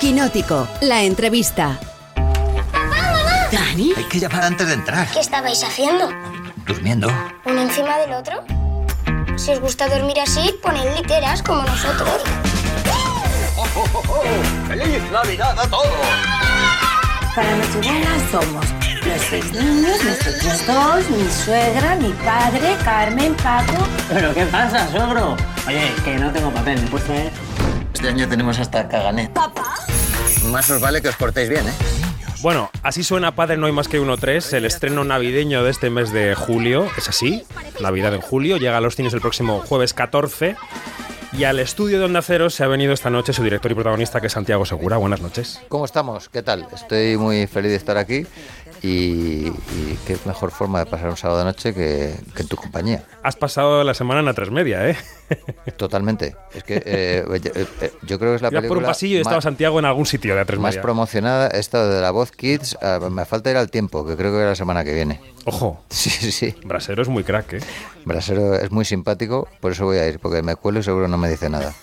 Quinótico, la entrevista. ¿Dani? Hay que llamar antes de entrar. ¿Qué estabais haciendo? Durmiendo. ¿Uno encima del otro? Si os gusta dormir así, poned literas como nosotros. ¡Feliz Navidad a todos! Para Nochebuena somos los seis niños, nosotros dos, mi suegra, mi padre, Carmen, Paco. ¿Pero qué pasa, suegro? Oye, que no tengo papel, ¿me puedes traer? Este año tenemos hasta caganet. ¿Papá? Más os vale que os portéis bien, ¿eh? Bueno, así suena Padre No hay más que uno 3, el estreno navideño de este mes de julio. Es así, Navidad en julio, llega a los cines el próximo jueves 14. Y al estudio de Onda Cero se ha venido esta noche su director y protagonista, que es Santiago Segura. Buenas noches. ¿Cómo estamos? ¿Qué tal? Estoy muy feliz de estar aquí y, y qué mejor forma de pasar un sábado de noche que, que en tu compañía. Has pasado la semana en la tres media, ¿eh? Totalmente. Es que eh, yo, eh, yo creo que es la Ibas película por un pasillo y estaba Santiago en algún sitio de la tres más media. promocionada. Esta de la voz Kids, ah, me falta ir al tiempo, que creo que es la semana que viene. Ojo, Sí, sí, sí. Brasero es muy crack, ¿eh? Brasero es muy simpático, por eso voy a ir, porque me cuelo y seguro no me dice nada.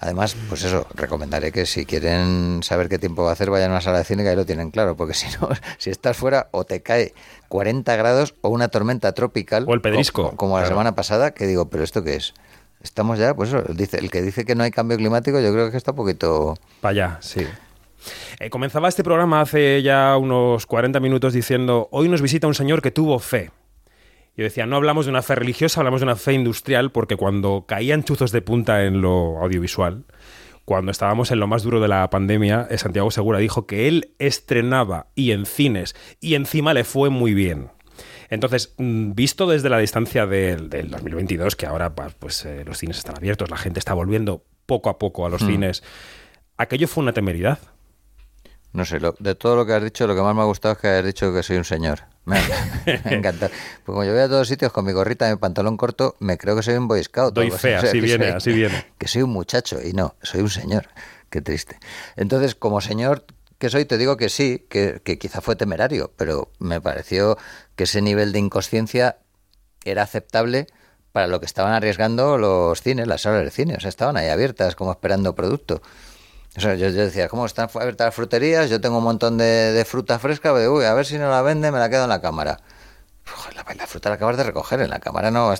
Además, pues eso, recomendaré que si quieren saber qué tiempo va a hacer, vayan a una sala de cine que ahí lo tienen claro, porque si no, si estás fuera o te cae 40 grados o una tormenta tropical, O el pedrisco, co- como, la claro. semana pasada, que digo, pero ¿esto qué es? Estamos ya, pues eso, dice, el que dice que no hay cambio climático, yo creo que está un poquito... Para allá, sí. Eh, comenzaba este programa hace ya unos 40 minutos diciendo, hoy nos visita un señor que tuvo fe. Yo decía, no hablamos de una fe religiosa, hablamos de una fe industrial, porque cuando caían chuzos de punta en lo audiovisual, cuando estábamos en lo más duro de la pandemia, eh, Santiago Segura dijo que él estrenaba y en cines, y encima le fue muy bien. Entonces, mm, visto desde la distancia del, del 2022, que ahora pues, eh, los cines están abiertos, la gente está volviendo poco a poco a los cines, aquello fue una temeridad. No sé, lo- de todo lo que has dicho, lo que más me ha gustado es que hayas dicho que soy un señor. Me, me encanta. Pues como yo voy a todos sitios con mi gorrita y mi pantalón corto, me creo que soy un boy scout. Doy fe, O sea, así viene, soy- así viene. Que soy un muchacho y no, soy un señor. Qué triste. Entonces, como señor que soy, te digo que sí, que, que quizá fue temerario, pero me pareció que ese nivel de inconsciencia era aceptable para lo que estaban arriesgando los cines, las salas de cine. O sea, estaban ahí abiertas, como esperando producto. O sea, yo, decía, ¿cómo están abiertas las fruterías? Yo tengo un montón de, fruta fresca, pero, a ver si no la vende, me la quedo en la cámara. La, fruta la acabas de recoger, en la cámara no,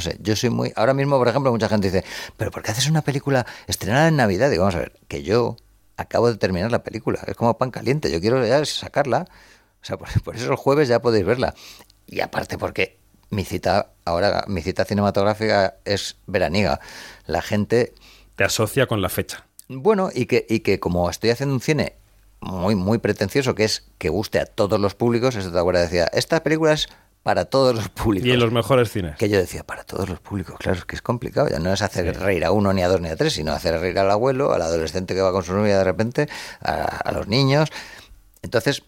sé, yo soy muy... Ahora mismo, por ejemplo, mucha gente dice, ¿pero por qué haces una película estrenada en Navidad? Digo, vamos a ver, que yo acabo de terminar la película, es como pan caliente, yo quiero ya sacarla. O sea, por, por eso el jueves ya podéis verla. Y aparte porque mi cita, ahora, mi cita cinematográfica es veraniega. La gente Te asocia con la fecha. Bueno, y que, y que como estoy haciendo un cine muy, muy pretencioso, que es que guste a todos los públicos, eso te acuerdas, decía, esta película es para todos los públicos. Y en los mejores cines. Que yo decía, para todos los públicos, claro, es que es complicado, ya no es hacer reír a uno, ni a dos, ni a tres, sino hacer reír al abuelo, al adolescente que va con su novia de repente, a, a los niños. Entonces,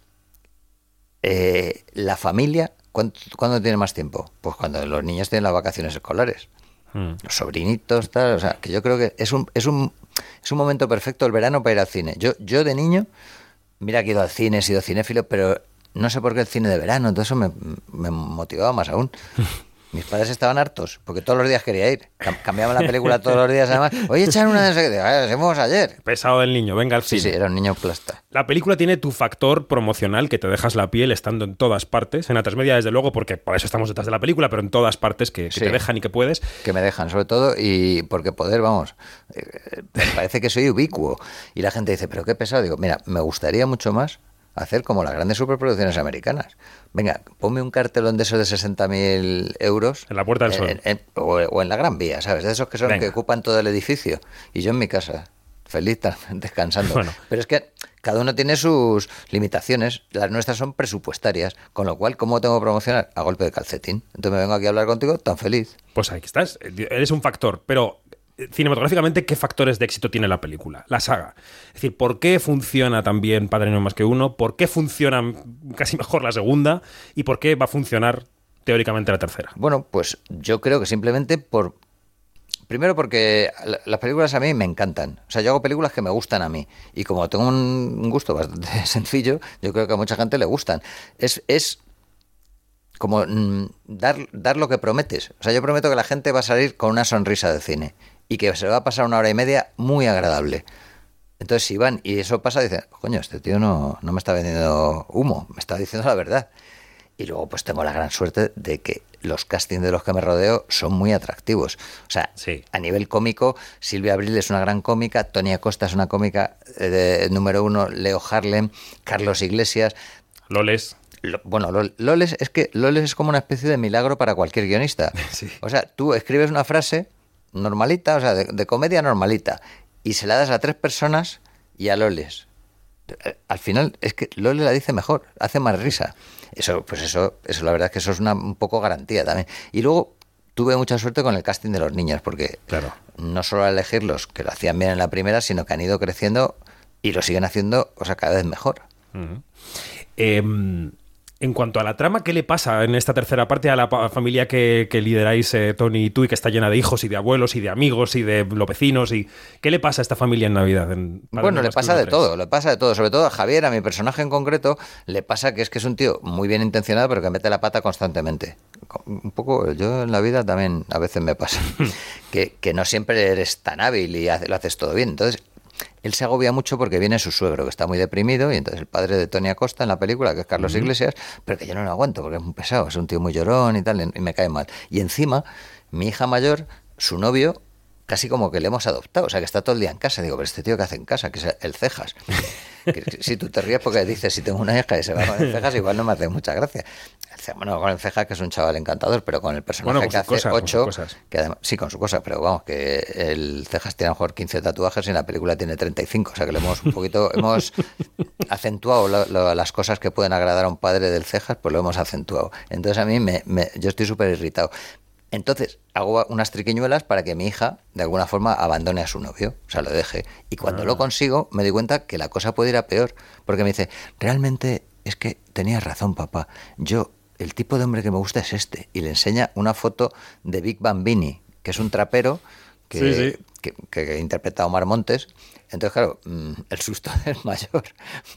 eh, la familia, ¿cuánto- ¿cuándo tiene más tiempo? Pues cuando los niños tienen las vacaciones escolares Mm. los sobrinitos, tal, o sea, que yo creo que es un, es un, es un momento perfecto el verano para ir al cine. Yo, yo de niño, mira que he ido al cine, he sido cinéfilo, pero no sé por qué el cine de verano, todo eso me, me motivaba más aún. Mis padres estaban hartos, porque todos los días quería ir. Cam- Cambiaban la película todos los días, además. Oye, echan una de esas que "Ah, hacemos ayer. Pesado del niño, venga al Sí, cine. sí, era un niño plasta. La película tiene tu factor promocional que te dejas la piel estando en todas partes. En la transmedia, desde luego, porque por eso estamos detrás de la película, pero en todas partes que, que Sí. te dejan y que puedes. que me dejan, sobre todo, y porque poder, vamos, eh, me parece que soy ubicuo. Y la gente dice, pero qué pesado. Digo, mira, me gustaría mucho más hacer como las grandes superproducciones americanas. Venga, ponme un cartelón de esos de 60.000 euros. En la Puerta del Sol. en- en- o, o en la Gran Vía, ¿sabes? De esos que son Venga. que ocupan todo el edificio. Y yo en mi casa, feliz, descansando. Bueno. Pero es que cada uno tiene sus limitaciones. Las nuestras son presupuestarias. Con lo cual, ¿cómo tengo que promocionar? A golpe de calcetín. Entonces me vengo aquí a hablar contigo tan feliz. Pues ahí estás. Eres un factor. Pero eh, cinematográficamente, ¿qué factores de éxito tiene la película? La saga. Es decir, ¿por qué funciona también Padre No más que uno? ¿Por qué funciona casi mejor la segunda? ¿Y por qué va a funcionar teóricamente la tercera? Bueno, pues yo creo que simplemente por... Primero porque la- las películas a mí me encantan. O sea, yo hago películas que me gustan a mí. Y como tengo un un gusto bastante sencillo, yo creo que a mucha gente le gustan. Es, es como mm, dar, dar lo que prometes. O sea, yo prometo que la gente va a salir con una sonrisa de cine. Y que se va a pasar una hora y media muy agradable. Entonces si van y eso pasa, dicen, coño, este tío no, no me está vendiendo humo, me está diciendo la verdad. Y luego pues tengo la gran suerte de que los castings de los que me rodeo son muy atractivos. O sea, Sí. a nivel cómico, Silvia Abril es una gran cómica, Tony Acosta es una cómica eh, número uno, Leo Harlem, Carlos Iglesias. Loles. Lo- Bueno, Lol- Loles es que Loles es como una especie de milagro para cualquier guionista. Sí. O sea, tú escribes una frase normalita, o sea, de, de comedia normalita, y se la das a tres personas y a Loles. Eh, Al final es que Loles la dice mejor, hace más risa. Eso, pues eso, eso la verdad es que eso es una un poco garantía también. Y luego tuve mucha suerte con el casting de los niños, porque Claro. no solo a elegirlos, que lo hacían bien en la primera, sino que han ido creciendo y lo siguen haciendo, o sea, cada vez mejor. Em, en cuanto a la trama, ¿qué le pasa en esta tercera parte a la familia que, que lideráis eh, Tony y tú y que está llena de hijos y de abuelos y de amigos y de los vecinos? Y, ¿Qué le pasa a esta familia en Navidad? en Bueno, le pasa de todo, le pasa de todo. Sobre todo a Javier, a mi personaje en concreto, le pasa que es que es un tío muy bien intencionado, pero que mete la pata constantemente. Co- Un poco, yo en la vida también a veces me pasa. que, que no siempre eres tan hábil y lo haces todo bien. Entonces, él se agobia mucho porque viene su suegro, que está muy deprimido, y entonces el padre de Tony Acosta en la película, que es Carlos Iglesias, pero que yo no lo aguanto porque es muy pesado, es un tío muy llorón y tal, y me cae mal. Y encima, mi hija mayor, su novio, casi como que le hemos adoptado, o sea, que está todo el día en casa. Digo, pero este tío que hace en casa, que es el cejas. Si tú te ríes porque dices, si tengo una hija y se va con el cejas, igual no me hace mucha gracia. Bueno, con el cejas, que es un chaval encantador, pero con el personaje Bueno, que hace ocho, cosas. que además, sí, con su cosa, pero vamos, que el cejas tiene a lo mejor 15 tatuajes y en la película tiene 35, o sea que le hemos un poquito, hemos acentuado lo- lo- las cosas que pueden agradar a un padre del cejas, pues lo hemos acentuado. Entonces a mí me, me- yo estoy súper irritado. Entonces hago unas triquiñuelas para que mi hija de alguna forma abandone a su novio, o sea, lo deje. Y cuando lo consigo me doy cuenta que la cosa puede ir a peor, porque me dice, realmente es que tenías razón, papá. Yo, el tipo de hombre que me gusta es este. Y le enseña una foto de Big Bambini, que es un trapero que, Sí, sí. que, que interpreta a Omar Montes. Entonces, claro, mm, el susto es mayor,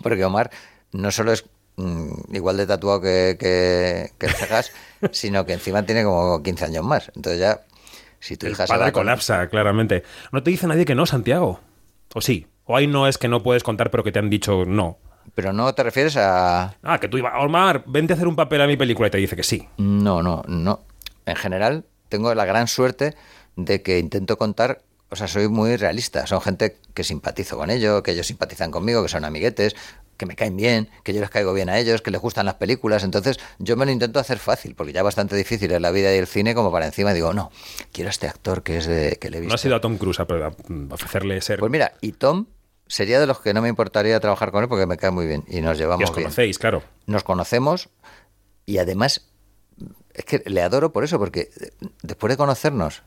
porque Omar no solo es mm, igual de tatuado que, que, que el Cejas, sino que encima tiene como 15 años más. Entonces ya, si tu El hija se padre con- colapsa, claramente. No te dice nadie que no, Santiago. ¿O sí? ¿O ahí no es que no puedes contar, pero que te han dicho no? Pero no te refieres a... Ah, que tú ibas, Omar, vente a hacer un papel a mi película y te dice que sí. No, no, no. En general, tengo la gran suerte de que intento contar, o sea, soy muy realista. Son gente que simpatizo con ellos, que ellos simpatizan conmigo, que son amiguetes, que me caen bien, que yo les caigo bien a ellos, que les gustan las películas. Entonces, yo me lo intento hacer fácil, porque ya bastante difícil es la vida y el cine, como para encima digo, no, quiero a este actor que es de que le he visto. No has ido a Tom Cruise a- a ofrecerle ser... Pues mira, y Tom sería de los que no me importaría trabajar con él porque me cae muy bien y nos y llevamos os bien. conocéis, claro. nos conocemos y además es que le adoro por eso, porque después de conocernos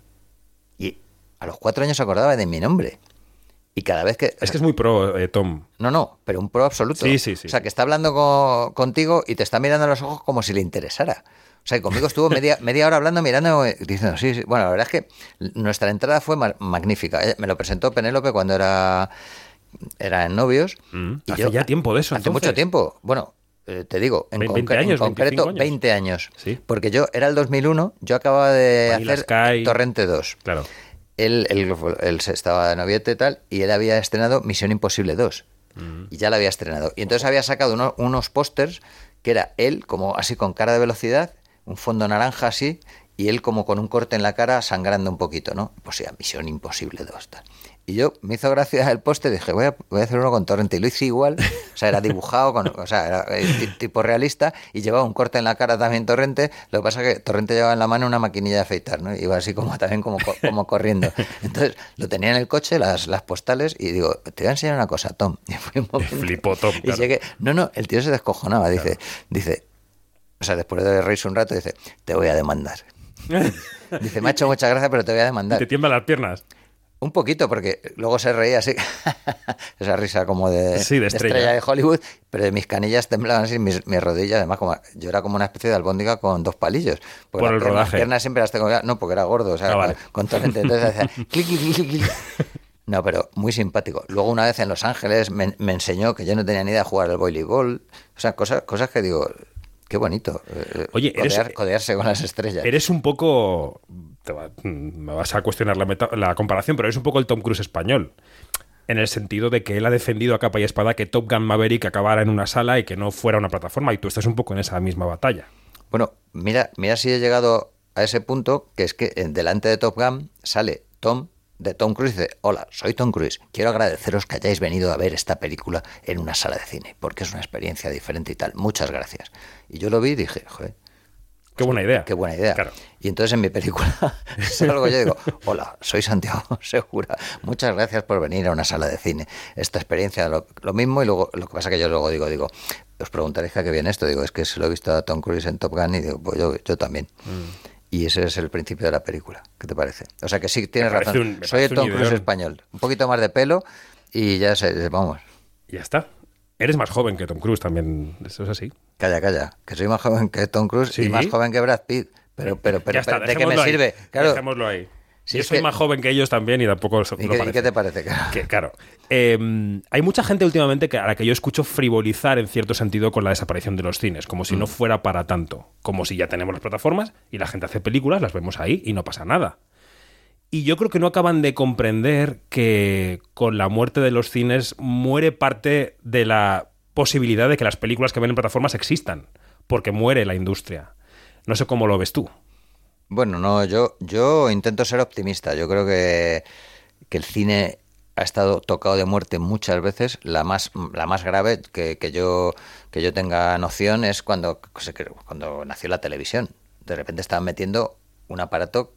y a los cuatro años se acordaba de mi nombre. Y cada vez que... Es que es muy pro, eh, Tom. No, no, pero un pro absoluto. Sí, sí, sí. O sea, que está hablando co- contigo y te está mirando a los ojos como si le interesara. O sea, y conmigo estuvo media, media hora hablando, mirando, eh, diciendo, sí, sí. Bueno, la verdad es que nuestra entrada fue ma- magnífica. Ella- Me lo presentó Penélope cuando era, era en novios. Mm, y hace ya tiempo de eso, Hace entonces. mucho tiempo. Bueno, eh, te digo, en, Ve- 20 concre- en concreto, 25 años. 20 años. Sí. Porque yo, era el 2001, yo acababa de Vanilla hacer Sky. Torrente 2 Claro. él, él, estaba de noviete y tal, y él había estrenado Misión Imposible 2. Y ya la había estrenado. Y entonces había sacado uno- unos pósters que era él, como así con cara de velocidad, un fondo naranja así, y él como con un corte en la cara sangrando un poquito, ¿no? Pues ya, Misión Imposible 2. Tal. Y yo me hizo gracia el póster y dije, voy a, voy a hacer uno con Torrente. Y lo hice igual, o sea, era dibujado, con, o sea, era eh, ti- tipo realista, y llevaba un corte en la cara también Torrente. Lo que pasa es que Torrente llevaba en la mano una maquinilla de afeitar, ¿no? Iba así como también como, co- como corriendo. Entonces lo tenía en el coche, las, las postales, y digo, te voy a enseñar una cosa, Tom. Y momento- flipó Tom, Y claro. llegué, no, no, el tío se descojonaba, dice, dice, o sea, después de reírse un rato, dice, te voy a demandar. Dice, me ha hecho mucha gracia, pero te voy a demandar. Te tiemblan las piernas. Un poquito, porque luego se reía así, esa risa como de, Sí, de estrella. de Hollywood, pero de mis canillas temblaban así, mis, mis rodillas, además, como yo era como una especie de albóndiga con dos palillos. Por el rodaje. Las piernas siempre las tengo, no, porque era gordo, o sea, Ah, vale. con, con entonces hacía clic, clic, clic. No, pero muy simpático. Luego una vez en Los Ángeles me, me enseñó que yo no tenía ni idea de jugar al voleibol, o sea, cosas, cosas que digo, qué bonito. eh, Oye, eres- codearse con las estrellas. Eres un poco. Te va- me vas a cuestionar la, meta- la comparación, pero eres un poco el Tom Cruise español. en el sentido de que él ha defendido a capa y espada que Top Gun Maverick acabara en una sala y que no fuera una plataforma, y tú estás un poco en esa misma batalla. Bueno, mira, mira si he llegado a ese punto, que es que en- delante de Top Gun sale Tom de Tom Cruise y dice, hola, soy Tom Cruise, quiero agradeceros que hayáis venido a ver esta película en una sala de cine, porque es una experiencia diferente y tal. Muchas gracias. Y yo lo vi y dije, joder, Qué buena idea. Qué buena idea. Claro. Y entonces en mi película salgo yo y digo, hola, soy Santiago Segura. Muchas gracias por venir a una sala de cine. Esta experiencia, lo, lo mismo, y luego lo que pasa que yo luego digo, digo, os preguntaréis a qué viene esto. Digo, es que se lo he visto a Tom Cruise en Top Gun y digo, pues yo, yo también. Mm. Y ese es el principio de la película. ¿Qué te parece? O sea que sí, tienes razón. un- soy el Tom Cruise español. Un poquito más de pelo y ya sé, vamos. Ya está. Eres más joven que Tom Cruise también, eso es así. Calla, calla, que soy más joven que Tom Cruise Sí. y más joven que Brad Pitt. Pero, pero, pero, ya está, pero, ¿de qué me ahí. sirve? Claro. Dejémoslo ahí. Si Yo soy que- más joven que ellos también y tampoco ¿Y qué, y qué te parece? Claro. Que, claro. Eh, hay mucha gente últimamente que, a la que yo escucho frivolizar en cierto sentido con la desaparición de los cines, como Mm. si no fuera para tanto. Como si ya tenemos las plataformas y la gente hace películas, las vemos ahí y no pasa nada. Y yo creo que no acaban de comprender que con la muerte de los cines muere parte de la posibilidad de que las películas que ven en plataformas existan, porque muere la industria. No sé cómo lo ves tú. Bueno, no, yo, yo intento ser optimista. Yo creo que, que el cine ha estado tocado de muerte muchas veces. La más, la más grave que, que yo, que yo tenga noción es cuando, cuando nació la televisión. De repente estaban metiendo un aparato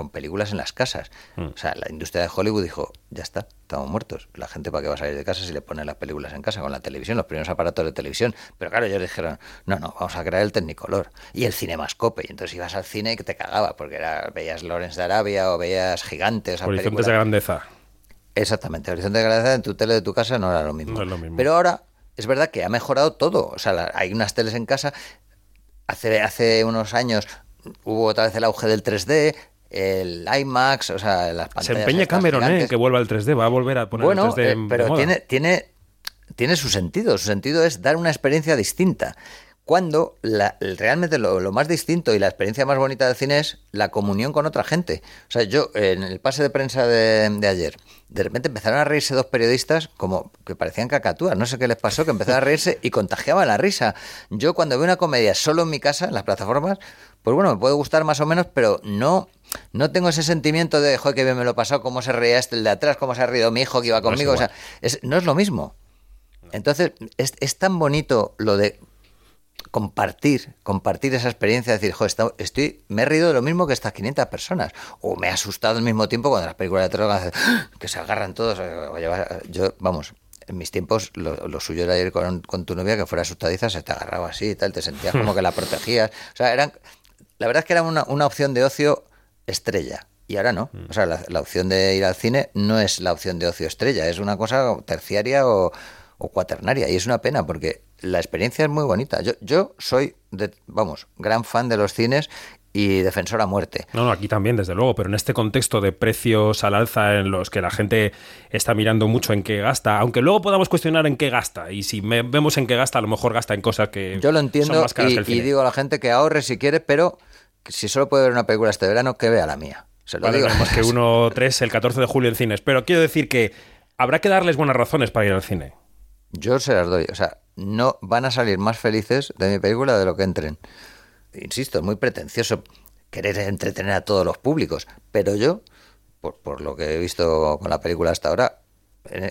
con películas en las casas. O sea, la industria de Hollywood dijo, ya está, estamos muertos. La gente para qué va a salir de casa si le ponen las películas en casa con la televisión, los primeros aparatos de televisión. Pero claro, ellos dijeron, no, no, vamos a crear el Technicolor y el Cinemascope. Y entonces ibas al cine y que te cagaba, porque era, veías Lawrence de Arabia o veías Gigantes. Horizontes de grandeza. Exactamente, Horizonte de Grandeza en tu tele de tu casa no era lo mismo. No es lo mismo. Pero ahora es verdad que ha mejorado todo. O sea, la- hay unas teles en casa. Hace, hace unos años hubo otra vez el auge del 3D, el IMAX, o sea, las pantallas. Se empeña Cameron, ¿eh? gigantes. Que vuelva al 3D, va a volver a poner Bueno, el 3D eh, en- de pero moda. tiene, tiene, tiene su sentido. Su sentido es dar una experiencia distinta. Cuando la- realmente lo, lo más distinto y la experiencia más bonita del cine es la comunión con otra gente. O sea, yo en el pase de prensa de, de ayer, de repente empezaron a reírse dos periodistas como que parecían cacatúas. No sé qué les pasó, que empezaron a reírse y contagiaban la risa. Yo cuando veo una comedia solo en mi casa, en las plataformas, pues bueno, me puede gustar más o menos, pero no... No tengo ese sentimiento de, joder, qué bien me lo he pasado, cómo se reía este el de atrás, cómo se ha reído mi hijo que iba No conmigo. o sea, es- no es lo mismo. Entonces, es, es tan bonito lo de compartir, compartir esa experiencia, decir, jo, esta- estoy, me he reído de lo mismo que estas 500 personas, o me he asustado al mismo tiempo cuando las películas de terror ¡ah! que se agarran todos. eh, yo, vamos, en mis tiempos lo, lo suyo era ir con, con tu novia que fuera asustadiza, se te agarraba así y tal, te sentías como que la protegías. O sea, eran, la verdad es que era una, una opción de ocio estrella. Y ahora no. O sea, la, la opción de ir al cine no es la opción de ocio estrella, es una cosa terciaria o, o cuaternaria. Y es una pena porque la experiencia es muy bonita. Yo, yo soy, de, vamos, gran fan de los cines y defensor a muerte. No, no, aquí también, desde luego, pero en este contexto de precios al alza en los que la gente está mirando mucho en qué gasta, aunque luego podamos cuestionar en qué gasta, y si me- vemos en qué gasta, a lo mejor gasta en cosas que Yo lo son entiendo más caras y, que el y digo a la gente que ahorre si quiere, pero si solo puede ver una película este verano, que vea la mía. Se lo Vale, digo. no, más que uno tres el 14 de julio en cines, pero quiero decir que habrá que darles buenas razones para ir al cine. Yo se las doy. O sea, no van a salir más felices de mi película de lo que entren. Insisto, es muy pretencioso querer entretener a todos los públicos, pero yo, por, por lo que he visto con la película hasta ahora,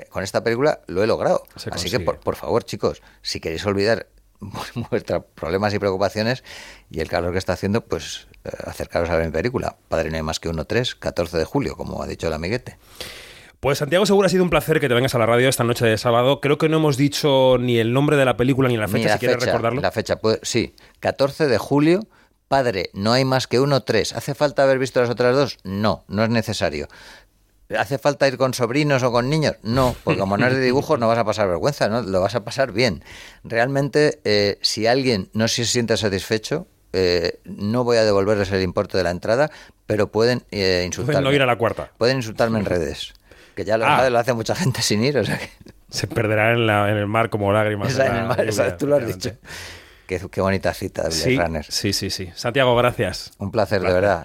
con esta película lo he logrado. Así que, por, por favor, chicos, si queréis olvidar vuestros problemas y preocupaciones y el calor que está haciendo, pues eh, acercaros a ver mi película. Padre no hay más que uno, tres, 14 de julio, como ha dicho el amiguete. Pues Santiago, seguro ha sido un placer que te vengas a la radio esta noche de sábado. Creo que no hemos dicho ni el nombre de la película ni la fecha, Ni la si quieres recordarlo. La fecha, pues, sí, 14 de julio. Padre, no hay más que uno, tres. ¿Hace falta haber visto las otras dos? No, no es necesario. ¿Hace falta ir con sobrinos o con niños? No, porque como no es de dibujos no vas a pasar vergüenza, ¿no? Lo vas a pasar bien. Realmente, eh, si alguien no se siente satisfecho, eh, no voy a devolverles el importe de la entrada, pero pueden eh, insultarme. no ir a la cuarta. Pueden insultarme en redes. Que ya lo, Ah. lo hace mucha gente sin ir, o sea que... Se perderá en, la- en el mar como lágrimas. Esa en el mar, esa- tú lo has dicho. Qué, qué bonita cita de Blade Sí, Runner. sí, sí, sí. Santiago, gracias. Un placer, de verdad.